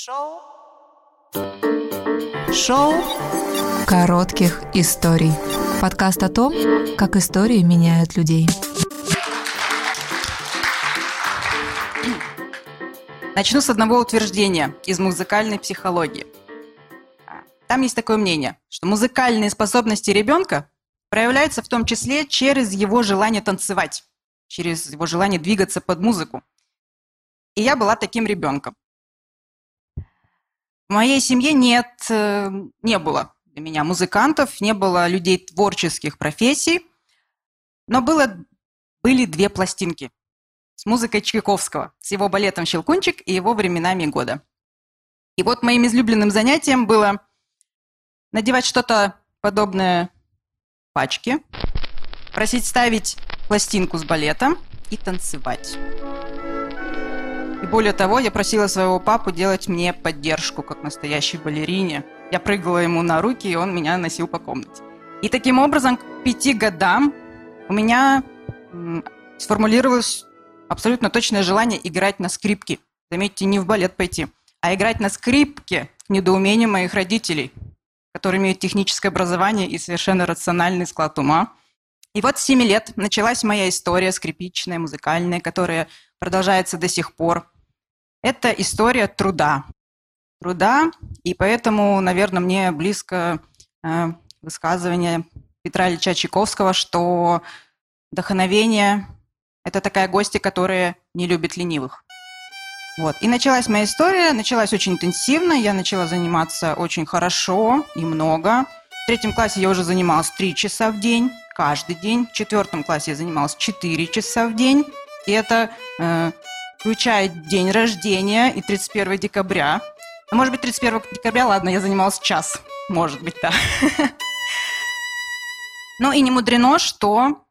Шоу. Шоу коротких историй. Подкаст о том, как истории меняют людей. Начну с одного утверждения из музыкальной психологии. Там есть такое мнение, что музыкальные способности ребенка проявляются в том числе через его желание танцевать, через его желание двигаться под музыку. И я была таким ребенком. В моей семье нет, э, не было для меня музыкантов, не было людей творческих профессий, но было, были две пластинки с музыкой Чайковского, с его балетом «Щелкунчик» и его временами года. И вот моим излюбленным занятием было надевать что-то подобное пачке, просить ставить пластинку с балета и танцевать. И более того, я просила своего папу делать мне поддержку, как настоящей балерине. Я прыгала ему на руки, и он меня носил по комнате. И таким образом, к пяти годам у меня сформулировалось абсолютно точное желание играть на скрипке. Заметьте, не в балет пойти, а играть на скрипке к недоумению моих родителей, которые имеют техническое образование и совершенно рациональный склад ума. И вот с 7 лет началась моя история скрипичная, музыкальная, которая продолжается до сих пор. Это история труда. Труда, и поэтому, наверное, мне близко э, высказывание Петра Ильича Чайковского, что вдохновение – это такая гостья, которая не любит ленивых. Вот. И началась моя история, началась очень интенсивно, я начала заниматься очень хорошо и много. В третьем классе я уже занималась три часа в день, каждый день. В четвертом классе я занималась четыре часа в день. И это э, включает день рождения и 31 декабря. Ну, может быть, 31 декабря, ладно, я занималась час. Может быть, да. Ну и не мудрено, что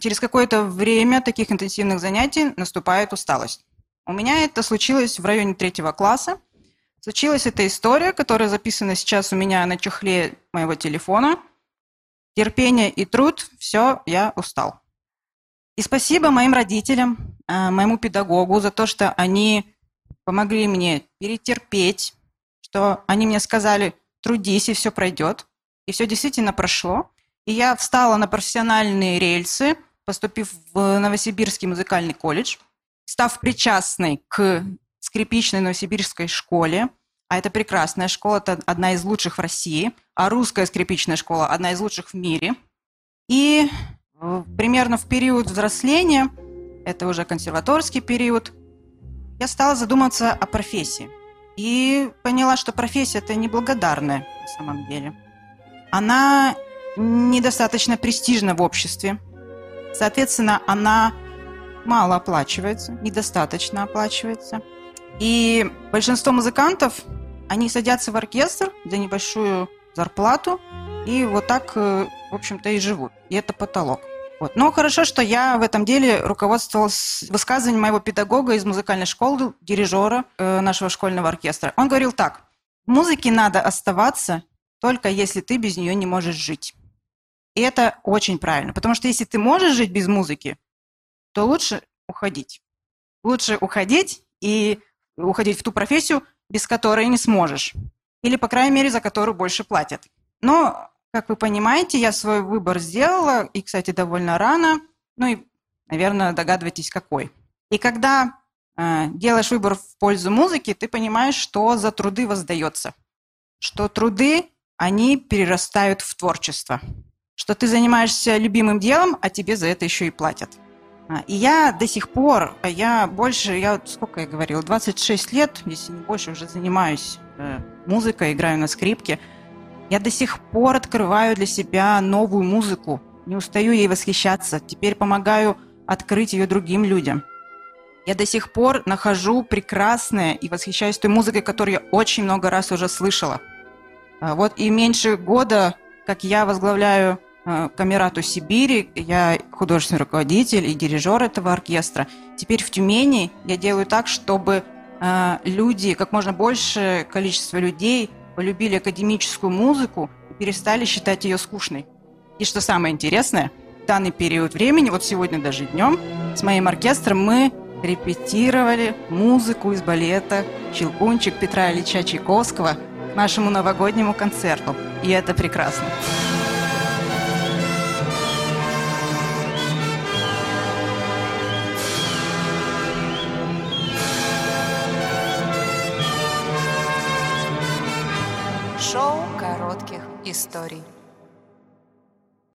через какое-то время таких интенсивных занятий наступает усталость. У меня это случилось в районе третьего класса. Случилась эта история, которая записана сейчас у меня на чехле моего телефона. Терпение и труд, все, я устал. И спасибо моим родителям, э, моему педагогу за то, что они помогли мне перетерпеть, что они мне сказали, трудись, и все пройдет. И все действительно прошло. И я встала на профессиональные рельсы, поступив в Новосибирский музыкальный колледж, став причастной к скрипичной новосибирской школе, а это прекрасная школа, это одна из лучших в России, а русская скрипичная школа одна из лучших в мире. И примерно в период взросления, это уже консерваторский период, я стала задумываться о профессии. И поняла, что профессия это неблагодарная на самом деле. Она недостаточно престижна в обществе. Соответственно, она мало оплачивается, недостаточно оплачивается. И большинство музыкантов, они садятся в оркестр за небольшую зарплату, и вот так, э, в общем-то, и живут. И это потолок. Вот. Но хорошо, что я в этом деле руководствовалась высказыванием моего педагога из музыкальной школы, дирижера э, нашего школьного оркестра. Он говорил так. Музыке надо оставаться, только если ты без нее не можешь жить. И это очень правильно, потому что если ты можешь жить без музыки, то лучше уходить. Лучше уходить и уходить в ту профессию, без которой не сможешь. Или, по крайней мере, за которую больше платят. Но как вы понимаете, я свой выбор сделала, и, кстати, довольно рано. Ну и, наверное, догадываетесь, какой. И когда э, делаешь выбор в пользу музыки, ты понимаешь, что за труды воздается. Что труды, они перерастают в творчество. Что ты занимаешься любимым делом, а тебе за это еще и платят. А, и я до сих пор, я больше, я сколько я говорила, 26 лет, если не больше, уже занимаюсь э, музыкой, играю на скрипке – я до сих пор открываю для себя новую музыку, не устаю ей восхищаться, теперь помогаю открыть ее другим людям. Я до сих пор нахожу прекрасное и восхищаюсь той музыкой, которую я очень много раз уже слышала. А вот и меньше года, как я возглавляю Камерату Сибири, я художественный руководитель и дирижер этого оркестра. Теперь в Тюмени я делаю так, чтобы э, люди, как можно большее количество людей – полюбили академическую музыку и перестали считать ее скучной. И что самое интересное, в данный период времени, вот сегодня даже днем, с моим оркестром мы репетировали музыку из балета «Щелкунчик» Петра Ильича Чайковского к нашему новогоднему концерту. И это прекрасно. Шоу коротких историй.